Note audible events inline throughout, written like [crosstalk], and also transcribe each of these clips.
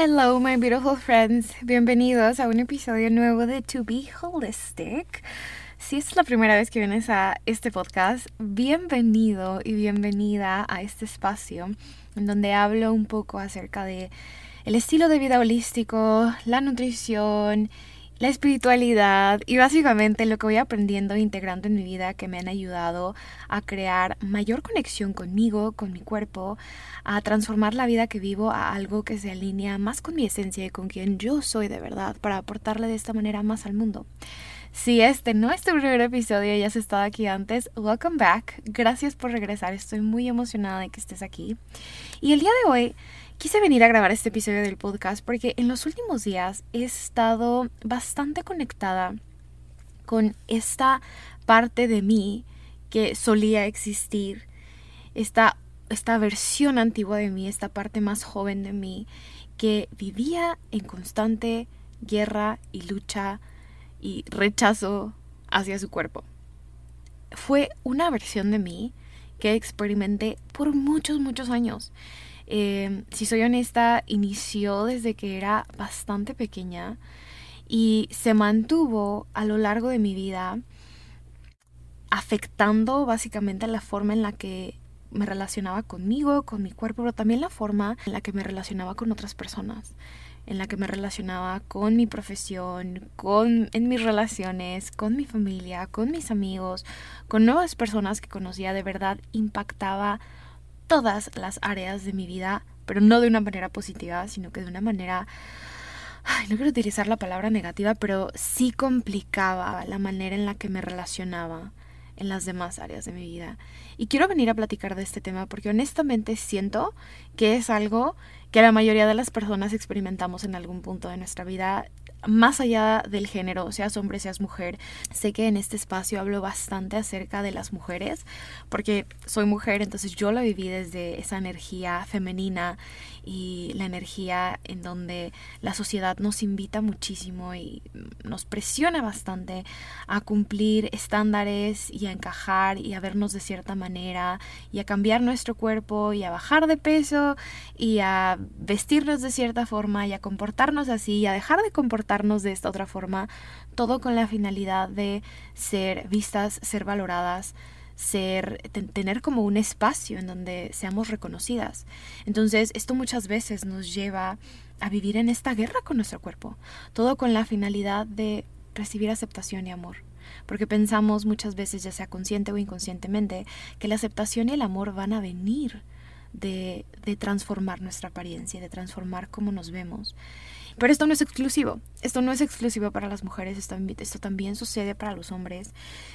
Hello, my beautiful friends. Bienvenidos a un episodio nuevo de To Be Holistic. Si es la primera vez que vienes a este podcast, bienvenido y bienvenida a este espacio en donde hablo un poco acerca de el estilo de vida holístico, la nutrición la espiritualidad y básicamente lo que voy aprendiendo e integrando en mi vida que me han ayudado a crear mayor conexión conmigo, con mi cuerpo, a transformar la vida que vivo a algo que se alinea más con mi esencia y con quien yo soy de verdad para aportarle de esta manera más al mundo. Si este no es tu primer episodio y has estado aquí antes, welcome back. Gracias por regresar. Estoy muy emocionada de que estés aquí. Y el día de hoy Quise venir a grabar este episodio del podcast porque en los últimos días he estado bastante conectada con esta parte de mí que solía existir, esta, esta versión antigua de mí, esta parte más joven de mí, que vivía en constante guerra y lucha y rechazo hacia su cuerpo. Fue una versión de mí que experimenté por muchos, muchos años. Em, si soy honesta, inició desde que era bastante pequeña y se mantuvo a lo largo de mi vida afectando básicamente la forma en la que me relacionaba conmigo, con mi cuerpo, pero también la forma en la que me relacionaba con otras personas, en la que me relacionaba con mi profesión, con en mis relaciones, con mi familia, con mis amigos, con nuevas personas que conocía, de verdad impactaba todas las áreas de mi vida, pero no de una manera positiva, sino que de una manera... no quiero utilizar la palabra negativa, pero sí complicaba la manera en la que me relacionaba en las demás áreas de mi vida. Y quiero venir a platicar de este tema porque honestamente siento que es algo que la mayoría de las personas experimentamos en algún punto de nuestra vida más allá del género, seas hombre, seas mujer, sé que en este espacio hablo bastante acerca de las mujeres, porque soy mujer, entonces yo la viví desde esa energía femenina y la energía en donde la sociedad nos invita muchísimo y nos presiona bastante a cumplir estándares y a encajar y a vernos de cierta manera y a cambiar nuestro cuerpo y a bajar de peso y a vestirnos de cierta forma y a comportarnos así y a dejar de comportarnos de esta otra forma, todo con la finalidad de ser vistas, ser valoradas, ser, tener como un espacio en donde seamos reconocidas. Entonces, esto muchas veces nos lleva a vivir en esta guerra con nuestro cuerpo, todo con la finalidad de recibir aceptación y amor. Porque pensamos muchas veces, ya sea consciente o inconscientemente, que la aceptación y el amor van a venir de, de transformar nuestra apariencia, de transformar cómo nos vemos. Pero esto no es exclusivo, esto no es exclusivo para las mujeres, esto, también sucede para los hombres.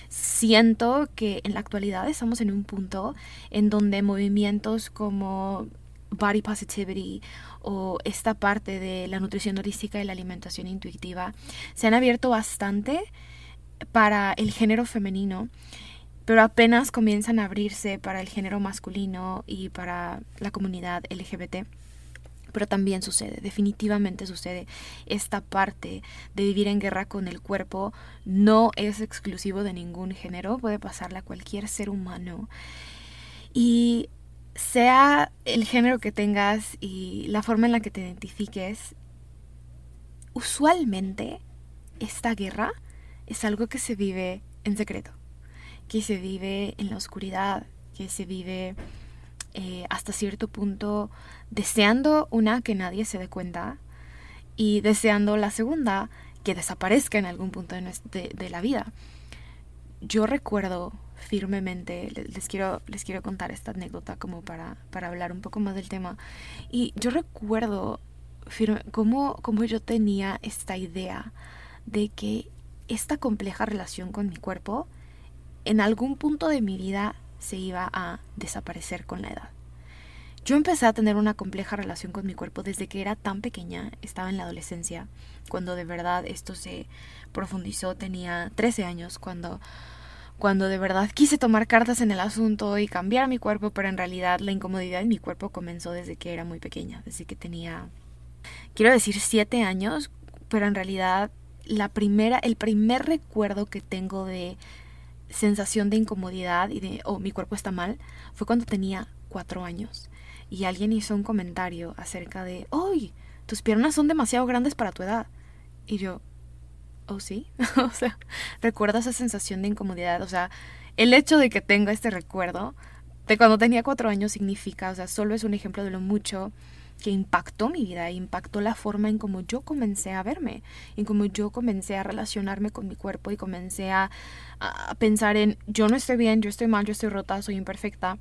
Siento que en la actualidad estamos en un punto en donde movimientos como body positivity o esta parte de la nutrición holística y la alimentación intuitiva se han abierto bastante para el género femenino, pero apenas comienzan a abrirse para el género masculino y para la comunidad LGBT pero también sucede, definitivamente sucede. Esta parte de vivir en guerra con el cuerpo no es exclusivo de ningún género, puede pasarle a cualquier ser humano. Y sea el género que tengas y la forma en la que te identifiques, usualmente esta guerra es algo que se vive en secreto, que se vive en la oscuridad, que se vive eh, hasta cierto punto deseando una que nadie se dé cuenta y deseando la segunda que desaparezca en algún punto de, de la vida. Yo recuerdo firmemente, les quiero, les quiero contar esta anécdota como para, para hablar un poco más del tema. Y yo recuerdo cómo, cómo yo tenía esta idea de que esta compleja relación con mi cuerpo en algún punto de mi vida se iba a desaparecer con la edad. Yo empecé a tener una compleja relación con mi cuerpo desde que era tan pequeña, estaba en la adolescencia, cuando de verdad esto se profundizó, tenía 13 años, cuando, cuando de verdad quise tomar cartas en el asunto y cambiar mi cuerpo, pero en realidad la incomodidad en mi cuerpo comenzó desde que era muy pequeña, desde que tenía, quiero decir, 7 años, pero en realidad la primera, el primer recuerdo que tengo de sensación de incomodidad y de, oh, mi cuerpo está mal, fue cuando tenía cuatro años. Y alguien hizo un comentario acerca de, ¡Uy! Tus piernas son demasiado grandes para tu edad. Y yo, ¿oh sí? [laughs] o sea, recuerdo esa sensación de incomodidad. O sea, el hecho de que tenga este recuerdo de cuando tenía cuatro años significa, o sea, solo es un ejemplo de lo mucho que impactó mi vida, impactó la forma en cómo yo comencé a verme, en cómo yo comencé a relacionarme con mi cuerpo y comencé a, a, pensar en yo no estoy bien, yo estoy mal, yo estoy rota, soy imperfecta.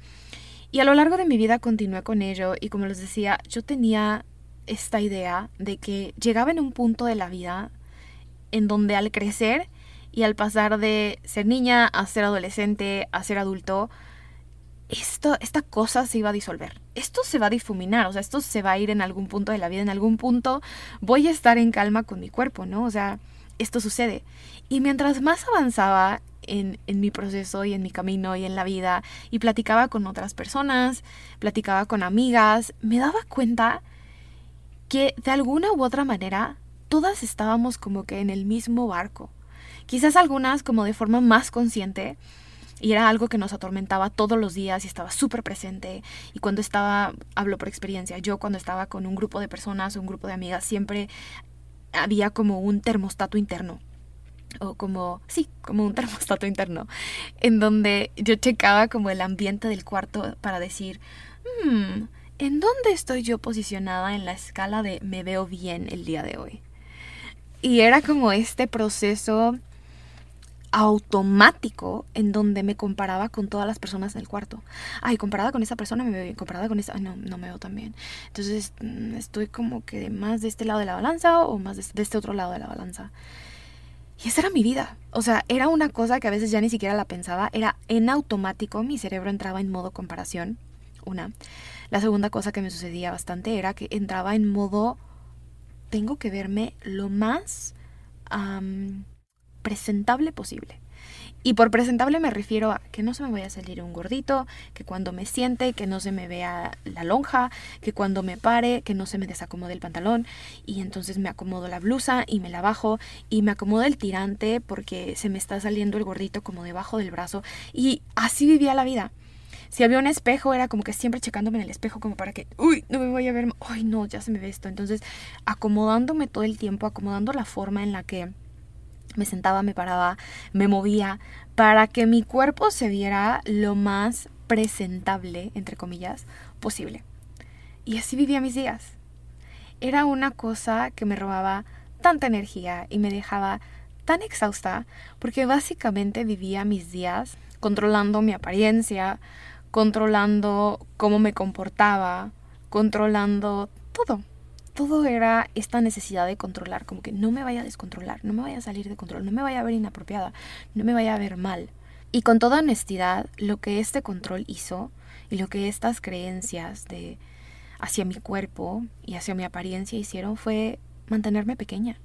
Y a lo largo de mi vida continué con ello y como les decía, yo tenía esta idea de que llegaba en un punto de la vida en donde al crecer y al pasar de ser niña a ser adolescente a ser adulto, esto, esta cosa se iba a disolver. Esto se va a difuminar, o sea, esto se va a ir en algún punto de la vida, en algún punto voy a estar en calma con mi cuerpo, ¿no? O sea, esto sucede. Y mientras más avanzaba en, en, mi proceso y en mi camino y en la vida y platicaba con otras personas, platicaba con amigas, me daba cuenta que de alguna u otra manera todas estábamos como que en el mismo barco. Quizás algunas como de forma más consciente, y era algo que nos atormentaba todos los días y estaba súper presente. Y cuando estaba, hablo por experiencia, yo cuando estaba con un grupo de personas o un grupo de amigas, siempre había como un termostato interno. O como, sí, como un [laughs] termostato interno, en donde yo checaba como el ambiente del cuarto para decir, hmm, ¿en dónde estoy yo posicionada en la escala de me veo bien el día de hoy? Y era como este proceso automático en donde me comparaba con todas las personas del cuarto. Ay, comparada con esa persona me veo bien, comparada con esa, no, no me veo tan bien. Entonces mm, estoy como que más de este lado de la balanza o más de este otro lado de la balanza. Y esa era mi vida. O sea, era una cosa que a veces ya ni siquiera la pensaba. Era en automático, mi cerebro entraba en modo comparación. Una. La segunda cosa que me sucedía bastante era que entraba en modo, tengo que verme lo más presentable posible. Y por presentable me refiero a que no se me vaya a salir un gordito, que cuando me siente, que no se me vea la lonja, que cuando me pare, que no se me desacomode el pantalón y entonces me acomodo la blusa y me la bajo y me acomodo el tirante porque se me está saliendo el gordito como debajo del brazo y así vivía la vida. Si había un espejo era como que siempre checándome en el espejo como para que, uy, no me voy a ver, uy, no, ya se me ve esto. Entonces acomodándome todo el tiempo, acomodando la forma en la que me sentaba, me paraba, me movía, para que mi cuerpo se viera lo más presentable, entre comillas, posible. Y así vivía mis días. Era una cosa que me robaba tanta energía y me dejaba tan exhausta porque básicamente vivía mis días controlando mi apariencia, controlando cómo me comportaba, controlando todo todo era esta necesidad de controlar, como que no me vaya a descontrolar, no me vaya a salir de control, no me vaya a ver inapropiada, no me vaya a ver mal. Y con toda honestidad, lo que este control hizo y lo que estas creencias de hacia mi cuerpo y hacia mi apariencia hicieron fue mantenerme pequeña.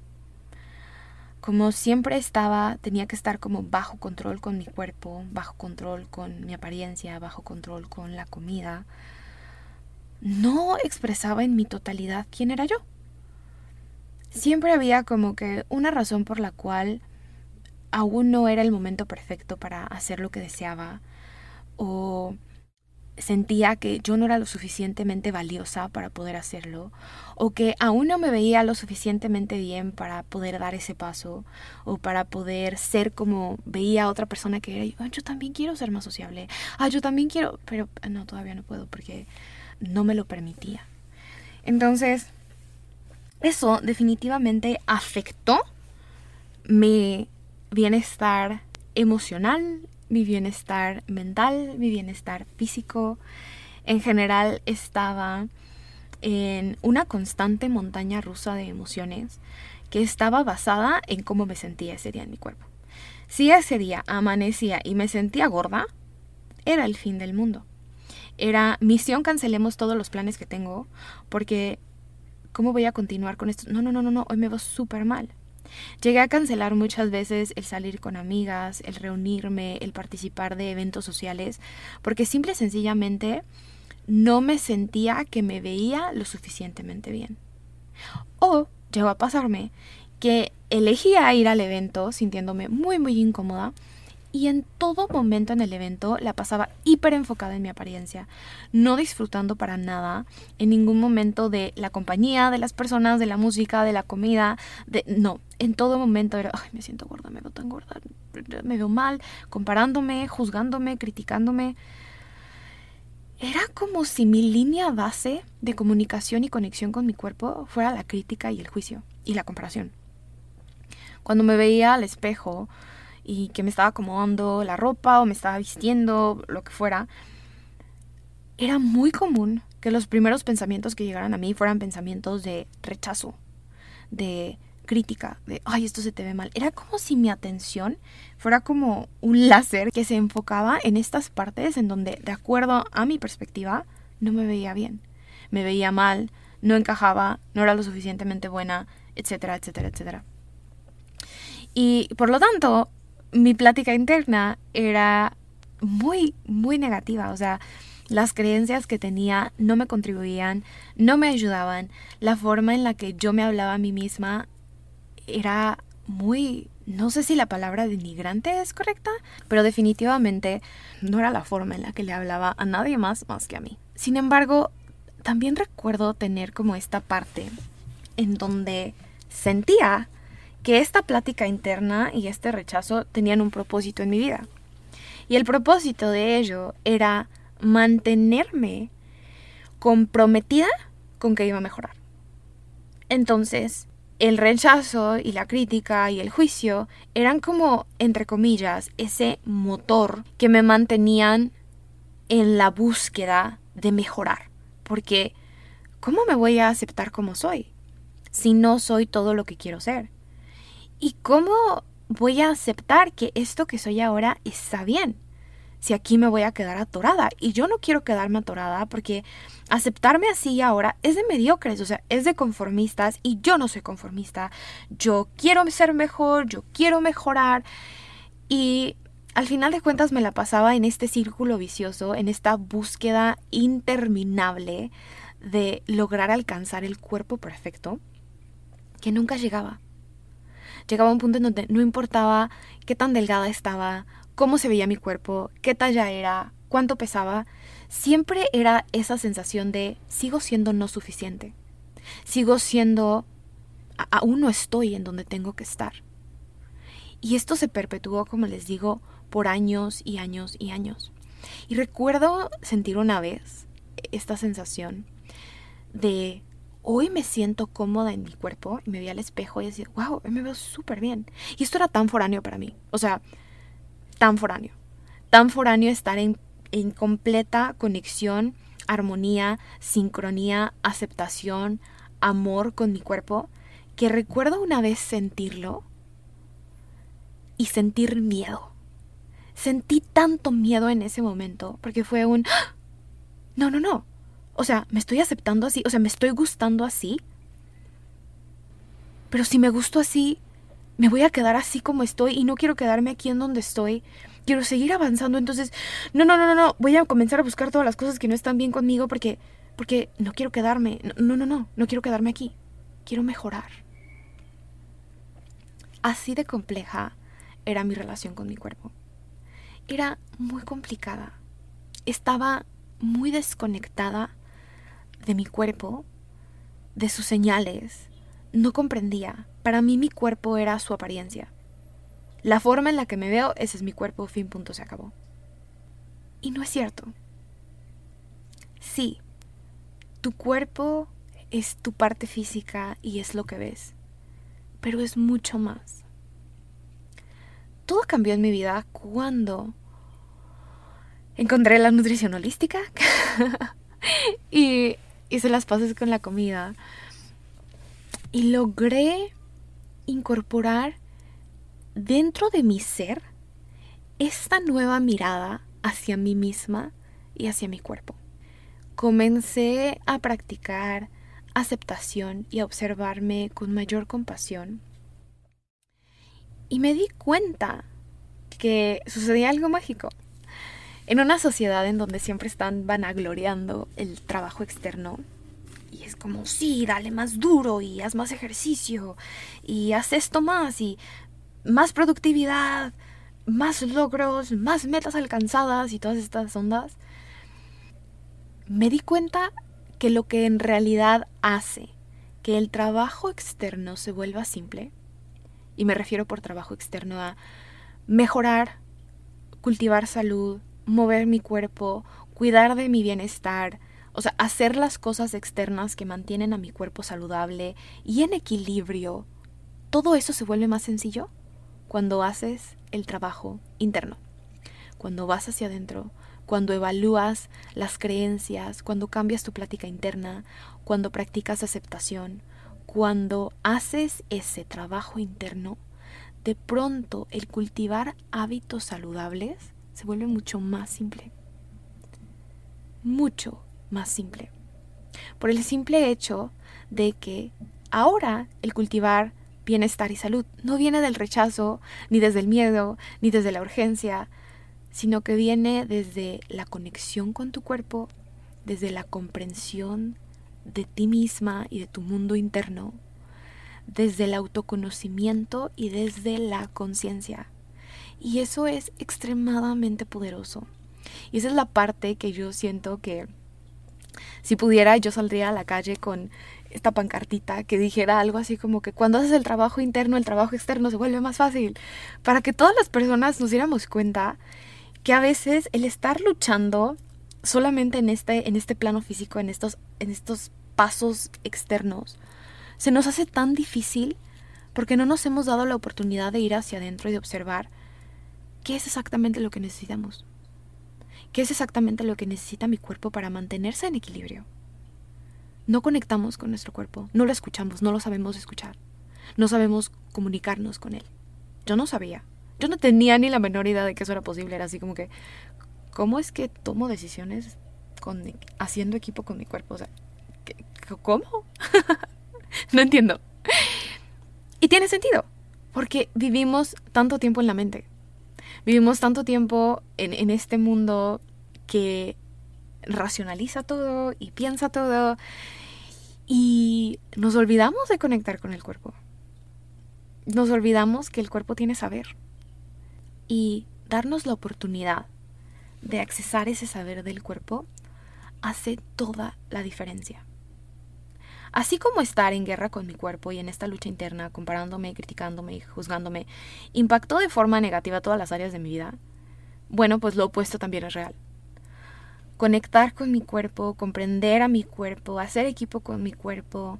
Como siempre estaba, tenía que estar como bajo control con mi cuerpo, bajo control con mi apariencia, bajo control con la comida, no expresaba en mi totalidad quién era yo. Siempre había como que una razón por la cual aún no era el momento perfecto para hacer lo que deseaba o sentía que yo no era lo suficientemente valiosa para poder hacerlo, o que aún no me veía lo suficientemente bien para poder dar ese paso, o para poder ser como veía a otra persona que era, yo también quiero ser más sociable, ah, yo también quiero, pero no, todavía no puedo porque no me lo permitía. Entonces, eso definitivamente afectó mi bienestar emocional, mi bienestar mental, mi bienestar físico. En general estaba en una constante montaña rusa de emociones que estaba basada en cómo me sentía ese día en mi cuerpo. Si ese día amanecía y me sentía gorda, era el fin del mundo. Era misión, cancelemos todos los planes que tengo, porque ¿cómo voy a continuar con esto? No, no, no, no, no, hoy me veo súper mal. Llegué a cancelar muchas veces el salir con amigas, el reunirme, el participar de eventos sociales, porque simple y sencillamente no me sentía que me veía lo suficientemente bien. O llegó a pasarme que elegía ir al evento sintiéndome muy muy incómoda y en todo momento en el evento la pasaba hiper enfocada en mi apariencia, no disfrutando para nada en ningún momento de la compañía, de las personas, de la música, de la comida, de no, en todo momento era, ay, me siento gorda, me veo tan gorda, me veo mal, comparándome, juzgándome, criticándome. Era como si mi línea base de comunicación y conexión con mi cuerpo fuera la crítica y el juicio y la comparación. Cuando me veía al espejo, y que me estaba acomodando la ropa o me estaba vistiendo, lo que fuera, era muy común que los primeros pensamientos que llegaran a mí fueran pensamientos de rechazo, de crítica, de, ay, esto se te ve mal. Era como si mi atención fuera como un láser que se enfocaba en estas partes en donde, de acuerdo a mi perspectiva, no me veía bien. Me veía mal, no encajaba, no era lo suficientemente buena, etcétera, etcétera, etcétera. Y por lo tanto, mi plática interna era muy, muy negativa. O sea, las creencias que tenía no me contribuían, no me ayudaban. La forma en la que yo me hablaba a mí misma era muy, no sé si la palabra denigrante es correcta, pero definitivamente no era la forma en la que le hablaba a nadie más más que a mí. Sin embargo, también recuerdo tener como esta parte en donde sentía que esta plática interna y este rechazo tenían un propósito en mi vida. Y el propósito de ello era mantenerme comprometida con que iba a mejorar. Entonces, el rechazo y la crítica y el juicio eran como, entre comillas, ese motor que me mantenían en la búsqueda de mejorar. Porque, ¿cómo me voy a aceptar como soy si no soy todo lo que quiero ser? ¿Y cómo voy a aceptar que esto que soy ahora está bien? Si aquí me voy a quedar atorada. Y yo no quiero quedarme atorada porque aceptarme así ahora es de mediocres, o sea, es de conformistas y yo no soy conformista. Yo quiero ser mejor, yo quiero mejorar. Y al final de cuentas me la pasaba en este círculo vicioso, en esta búsqueda interminable de lograr alcanzar el cuerpo perfecto que nunca llegaba llegaba un punto en donde no importaba qué tan delgada estaba, cómo se veía mi cuerpo, qué talla era, cuánto pesaba, siempre era esa sensación de sigo siendo no suficiente, sigo siendo, aún no estoy en donde tengo que estar. Y esto se perpetuó, como les digo, por años y años y años. Y recuerdo sentir una vez esta sensación de hoy me siento cómoda en mi cuerpo y me vi al espejo y decía, wow, me veo súper bien. Y esto era tan foráneo para mí, o sea, tan foráneo, tan foráneo estar en, en completa conexión, armonía, sincronía, aceptación, amor con mi cuerpo, que recuerdo una vez sentirlo y sentir miedo. Sentí tanto miedo en ese momento porque fue un, ¡Ah! no, no, no, o sea, me estoy aceptando así, o sea, me estoy gustando así. Pero si me gusto así, me voy a quedar así como estoy y no quiero quedarme aquí en donde estoy. Quiero seguir avanzando, entonces, no, no, no, no, no, voy a comenzar a buscar todas las cosas que no están bien conmigo porque porque no quiero quedarme. No, no, no, no quiero quedarme aquí. Quiero mejorar. Así de compleja era mi relación con mi cuerpo. Era muy complicada. Estaba muy desconectada de mi cuerpo, de sus señales. No comprendía. Para mí mi cuerpo era su apariencia. La forma en la que me veo, ese es mi cuerpo, fin, punto, se acabó. Y no es cierto. Sí, tu cuerpo es tu parte física y es lo que ves, pero es mucho más. Todo cambió en mi vida cuando encontré la nutrición holística [laughs] y hice las paces con la comida y logré incorporar dentro de mi ser esta nueva mirada hacia mí misma y hacia mi cuerpo. Comencé a practicar aceptación y a observarme con mayor compasión. Y me di cuenta que sucedía algo mágico. En una sociedad en donde siempre están vanagloriando el trabajo externo, y es como, sí, dale más duro y haz más ejercicio y haz esto más y más productividad, más logros, más metas alcanzadas y todas estas ondas, me di cuenta que lo que en realidad hace que el trabajo externo se vuelva simple, y me refiero por trabajo externo a mejorar, cultivar salud, mover mi cuerpo, cuidar de mi bienestar, o sea, hacer las cosas externas que mantienen a mi cuerpo saludable y en equilibrio, todo eso se vuelve más sencillo cuando haces el trabajo interno. Cuando vas hacia adentro, cuando evalúas las creencias, cuando cambias tu plática interna, cuando practicas aceptación, cuando haces ese trabajo interno, de pronto el cultivar hábitos saludables se vuelve mucho más simple. Mucho más simple. Por el simple hecho de que ahora el cultivar bienestar y salud. No viene del rechazo, ni desde el miedo, ni desde la urgencia, sino que viene desde la conexión con tu cuerpo, desde la comprensión de ti misma y de tu mundo interno, desde el autoconocimiento y desde la conciencia. Y eso es extremadamente poderoso. Y esa es la parte que yo siento que si pudiera yo saldría a la calle con esta pancartita que dijera algo así como que cuando haces el trabajo interno, el trabajo externo se vuelve más fácil. Para que todas las personas nos diéramos cuenta que a veces el estar luchando solamente en este, en este plano físico, en estos, en estos pasos externos, se nos hace tan difícil porque no nos hemos dado la oportunidad de ir hacia adentro y de observar qué es exactamente lo que necesitamos. ¿Qué es exactamente lo que necesita mi cuerpo para mantenerse en equilibrio? no conectamos con nuestro cuerpo, no lo escuchamos, no lo sabemos escuchar, no sabemos comunicarnos con él. Yo no sabía, yo no tenía ni la menor idea de que eso era posible, era así como que, ¿cómo es que tomo decisiones con, haciendo equipo con mi cuerpo? O sea, ¿cómo? [laughs] no entiendo. Y tiene sentido, porque vivimos tanto tiempo en la mente, vivimos tanto tiempo en, en este mundo que racionaliza todo y piensa todo y nos olvidamos de conectar con el cuerpo. Nos olvidamos que el cuerpo tiene saber y darnos la oportunidad de accesar ese saber del cuerpo hace toda la diferencia. Así como estar en guerra con mi cuerpo y en esta lucha interna, comparándome, criticándome y juzgándome, impactó de forma negativa todas las áreas de mi vida, bueno, pues lo opuesto también es real conectar con mi cuerpo, comprender a mi cuerpo, hacer equipo con mi cuerpo,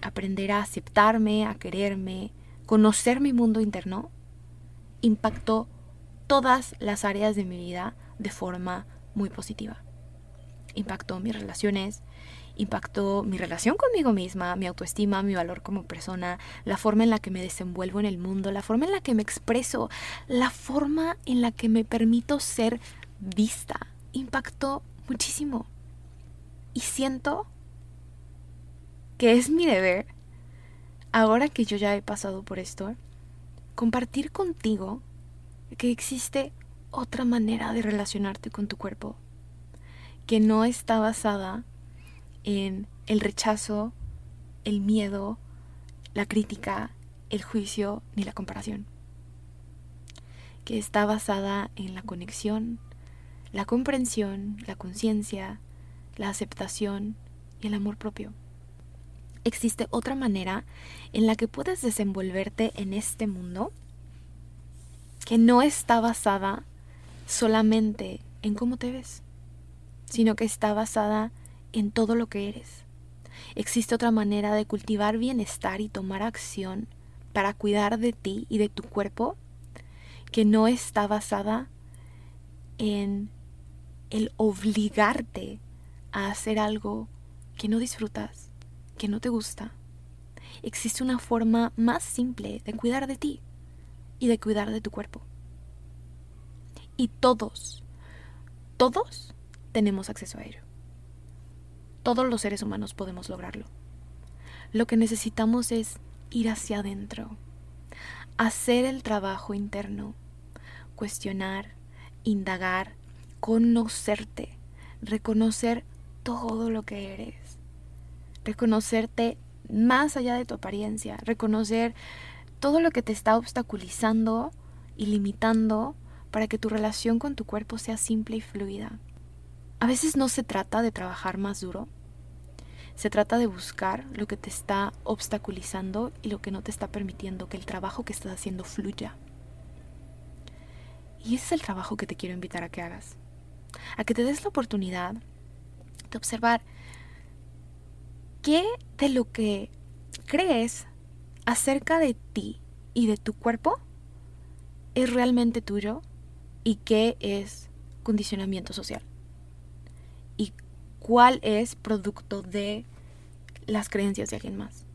aprender a aceptarme, a quererme, conocer mi mundo interno, impactó todas las áreas de mi vida de forma muy positiva. Impactó mis relaciones, impactó mi relación conmigo misma, mi autoestima, mi valor como persona, la forma en la que me desenvuelvo en el mundo, la forma en la que me expreso, la forma en la que me permito ser vista, impactó muchísimo. Y siento que es mi deber, ahora que yo ya he pasado por esto, compartir contigo que existe otra manera de relacionarte con tu cuerpo, que no está basada en el rechazo, el miedo, la crítica, el juicio ni la comparación, que está basada en la conexión, la comprensión, la conciencia, la aceptación y el amor propio. Existe otra manera en la que puedes desenvolverte en este mundo que no está basada solamente en cómo te ves, sino que está basada en todo lo que eres. Existe otra manera de cultivar bienestar y tomar acción para cuidar de ti y de tu cuerpo que no está basada en el obligarte a hacer algo que no disfrutas, que no te gusta. Existe una forma más simple de cuidar de ti y de cuidar de tu cuerpo. Y todos, todos tenemos acceso a ello. Todos los seres humanos podemos lograrlo. Lo que necesitamos es ir hacia adentro, hacer el trabajo interno, cuestionar, indagar, conocerte, reconocer todo lo que eres, reconocerte más allá de tu apariencia, reconocer todo lo que te está obstaculizando y limitando para que tu relación con tu cuerpo sea simple y fluida. A veces no se trata de trabajar más duro, se trata de buscar lo que te está obstaculizando y lo que no te está permitiendo que el trabajo que estás haciendo fluya. Y ese es el trabajo que te quiero invitar a que hagas. A que te des la oportunidad de observar qué de lo que crees acerca de ti y de tu cuerpo es realmente tuyo y qué es condicionamiento social cuál es producto de las creencias de alguien más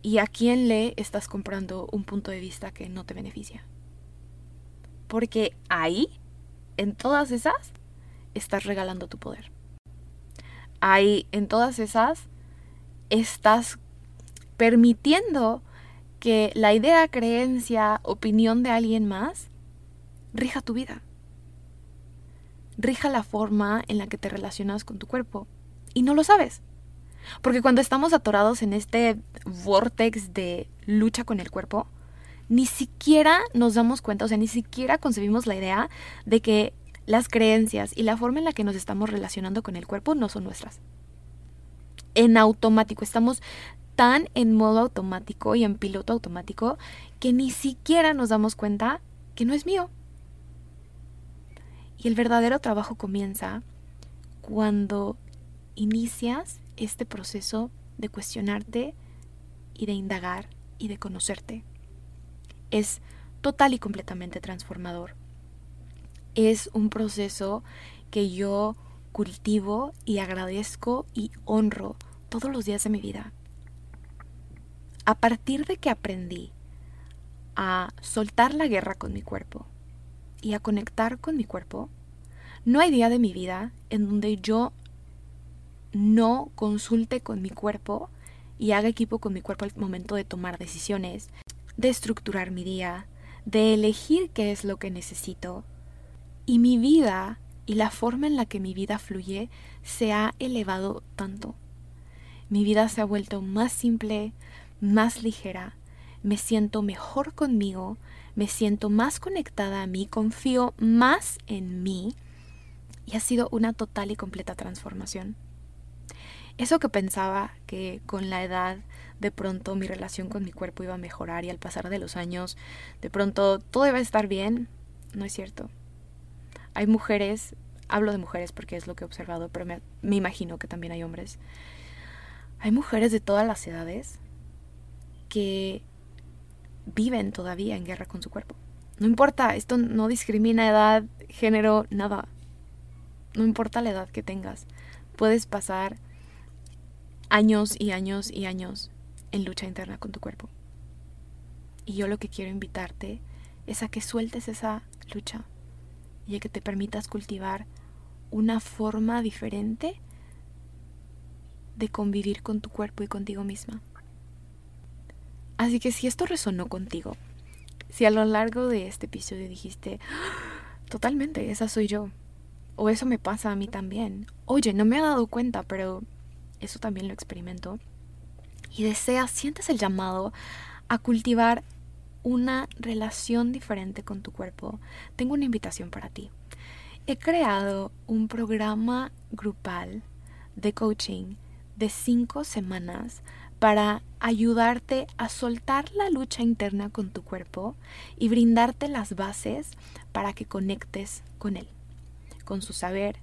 y a quién le estás comprando un punto de vista que no te beneficia. Porque ahí, en todas esas, estás regalando tu poder. Ahí, en todas esas, estás permitiendo que la idea, creencia, opinión de alguien más rija tu vida rija la forma en la que te relacionas con tu cuerpo. Y no lo sabes. Porque cuando estamos atorados en este vortex de lucha con el cuerpo, ni siquiera nos damos cuenta, o sea, ni siquiera concebimos la idea de que las creencias y la forma en la que nos estamos relacionando con el cuerpo no son nuestras. En automático, estamos tan en modo automático y en piloto automático que ni siquiera nos damos cuenta que no es mío. Y el verdadero trabajo comienza cuando inicias este proceso de cuestionarte y de indagar y de conocerte. Es total y completamente transformador. Es un proceso que yo cultivo y agradezco y honro todos los días de mi vida. A partir de que aprendí a soltar la guerra con mi cuerpo, y a conectar con mi cuerpo, no hay día de mi vida en donde yo no consulte con mi cuerpo y haga equipo con mi cuerpo al momento de tomar decisiones, de estructurar mi día, de elegir qué es lo que necesito. Y mi vida y la forma en la que mi vida fluye se ha elevado tanto. Mi vida se ha vuelto más simple, más ligera, me siento mejor conmigo, me siento más conectada a mí, confío más en mí y ha sido una total y completa transformación. Eso que pensaba que con la edad de pronto mi relación con mi cuerpo iba a mejorar y al pasar de los años de pronto todo iba a estar bien, no es cierto. Hay mujeres, hablo de mujeres porque es lo que he observado, pero me, me imagino que también hay hombres. Hay mujeres de todas las edades que viven todavía en guerra con su cuerpo. No importa, esto no discrimina edad, género, nada. No importa la edad que tengas. Puedes pasar años y años y años en lucha interna con tu cuerpo. Y yo lo que quiero invitarte es a que sueltes esa lucha y a que te permitas cultivar una forma diferente de convivir con tu cuerpo y contigo misma. Así que si esto resonó contigo, si a lo largo de este episodio dijiste, ah, totalmente, esa soy yo, o eso me pasa a mí también, oye, no me he dado cuenta, pero eso también lo experimento, y deseas, sientes el llamado a cultivar una relación diferente con tu cuerpo, tengo una invitación para ti. he creado un programa grupal de coaching de cinco semanas para ayudarte a soltar la lucha interna con tu cuerpo y brindarte las bases para que conectes con él, con su saber,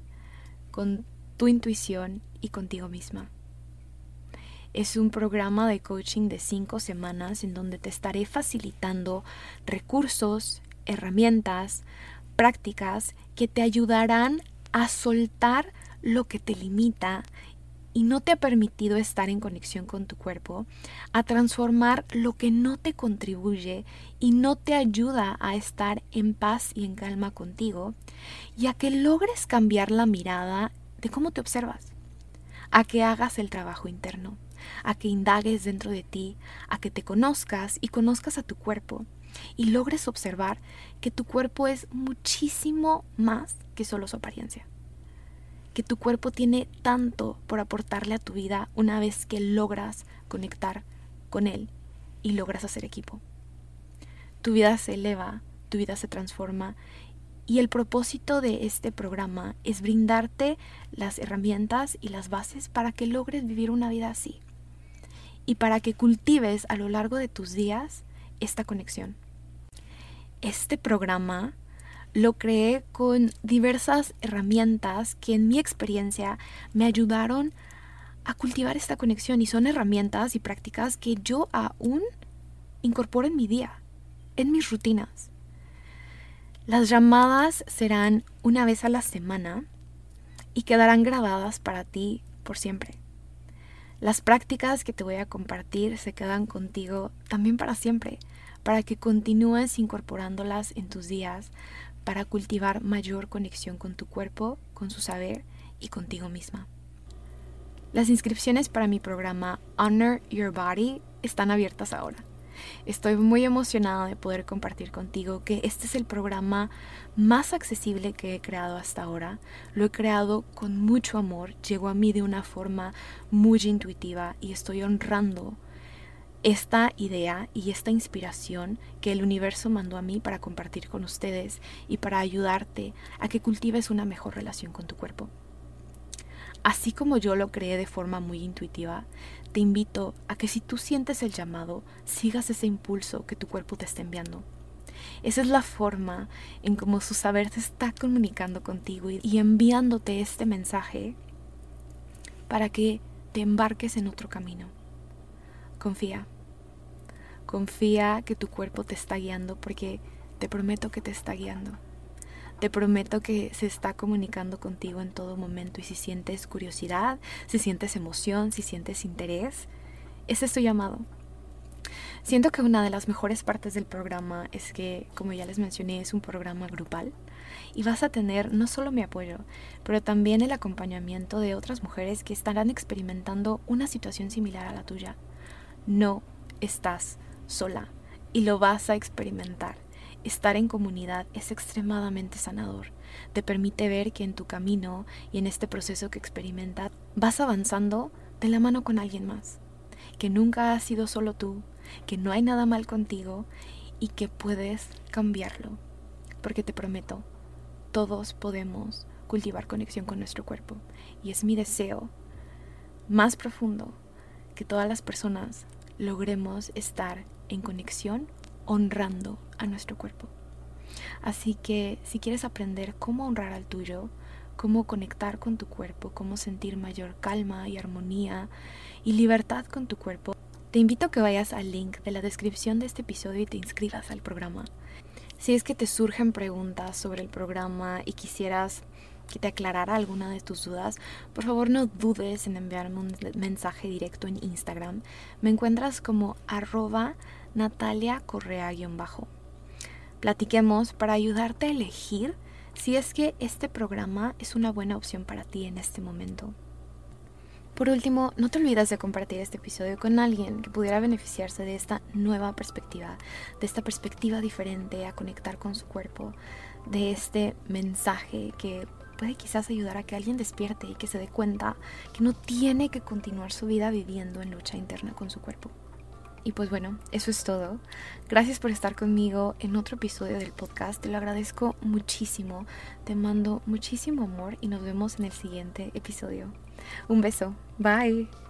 con tu intuición y contigo misma. Es un programa de coaching de cinco semanas en donde te estaré facilitando recursos, herramientas, prácticas que te ayudarán a soltar lo que te limita y no te ha permitido estar en conexión con tu cuerpo, a transformar lo que no te contribuye y no te ayuda a estar en paz y en calma contigo, y a que logres cambiar la mirada de cómo te observas, a que hagas el trabajo interno, a que indagues dentro de ti, a que te conozcas y conozcas a tu cuerpo y logres observar que tu cuerpo es muchísimo más que solo su apariencia que tu cuerpo tiene tanto por aportarle a tu vida una vez que logras conectar con él y logras hacer equipo. Tu vida se eleva, tu vida se transforma y el propósito de este programa es brindarte las herramientas y las bases para que logres vivir una vida así y para que cultives a lo largo de tus días esta conexión. Este programa lo creé con diversas herramientas que en mi experiencia me ayudaron a cultivar esta conexión y son herramientas y prácticas que yo aún incorporo en mi día, en mis rutinas. Las llamadas serán una vez a la semana y quedarán grabadas para ti por siempre. Las prácticas que te voy a compartir se quedan contigo también para siempre, para que continúes incorporándolas en tus días, para cultivar mayor conexión con tu cuerpo, con su saber y contigo misma. Las inscripciones para mi programa Honor Your Body están abiertas ahora. Estoy muy emocionada de poder compartir contigo que este es el programa más accesible que he creado hasta ahora. Lo he creado con mucho amor, llegó a mí de una forma muy intuitiva y estoy honrando esta idea y esta inspiración que el universo mandó a mí para compartir con ustedes y para ayudarte a que cultives una mejor relación con tu cuerpo. Así como yo lo creé de forma muy intuitiva, te invito a que si tú sientes el llamado, sigas ese impulso que tu cuerpo te está enviando. Esa es la forma en cómo su saber te está comunicando contigo y enviándote este mensaje para que te embarques en otro camino. Confía. Confía que tu cuerpo te está guiando porque te prometo que te está guiando. Te prometo que se está comunicando contigo en todo momento y si sientes curiosidad, si sientes emoción, si sientes interés, ese es tu llamado. Siento que una de las mejores partes del programa es que, como ya les mencioné, es un programa grupal y vas a tener no solo mi apoyo, pero también el acompañamiento de otras mujeres que estarán experimentando una situación similar a la tuya no estás sola y lo vas a experimentar. Estar en comunidad es extremadamente sanador. Te permite ver que en tu camino y en este proceso que experimentas vas avanzando de la mano con alguien más. Que nunca has sido solo tú, que no hay nada mal contigo y que puedes cambiarlo. Porque te prometo, todos podemos cultivar conexión con nuestro cuerpo. Y es mi deseo más profundo que todas las personas logremos estar en conexión honrando a nuestro cuerpo. Así que si quieres aprender cómo honrar al tuyo, cómo conectar con tu cuerpo, cómo sentir mayor calma y armonía y libertad con tu cuerpo, te invito a que vayas al link de la descripción de este episodio y te inscribas al programa. Si es que te surgen preguntas sobre el programa y quisieras que te aclarara alguna de tus dudas, por favor no dudes en enviarme un mensaje directo en Instagram. Me encuentras como arroba Natalia Correa-bajo. Platiquemos para ayudarte a elegir si es que este programa es una buena opción para ti en este momento. Por último, no te olvides de compartir este episodio con alguien que pudiera beneficiarse de esta nueva perspectiva, de esta perspectiva diferente a conectar con su cuerpo, de este mensaje que puede quizás ayudar a que alguien despierte y que se dé cuenta que no tiene que continuar su vida viviendo en lucha interna con su cuerpo. Y pues bueno, eso es todo. Gracias por estar conmigo en otro episodio del podcast. Te lo agradezco muchísimo. Te mando muchísimo amor y nos vemos en el siguiente episodio. Un beso. Bye.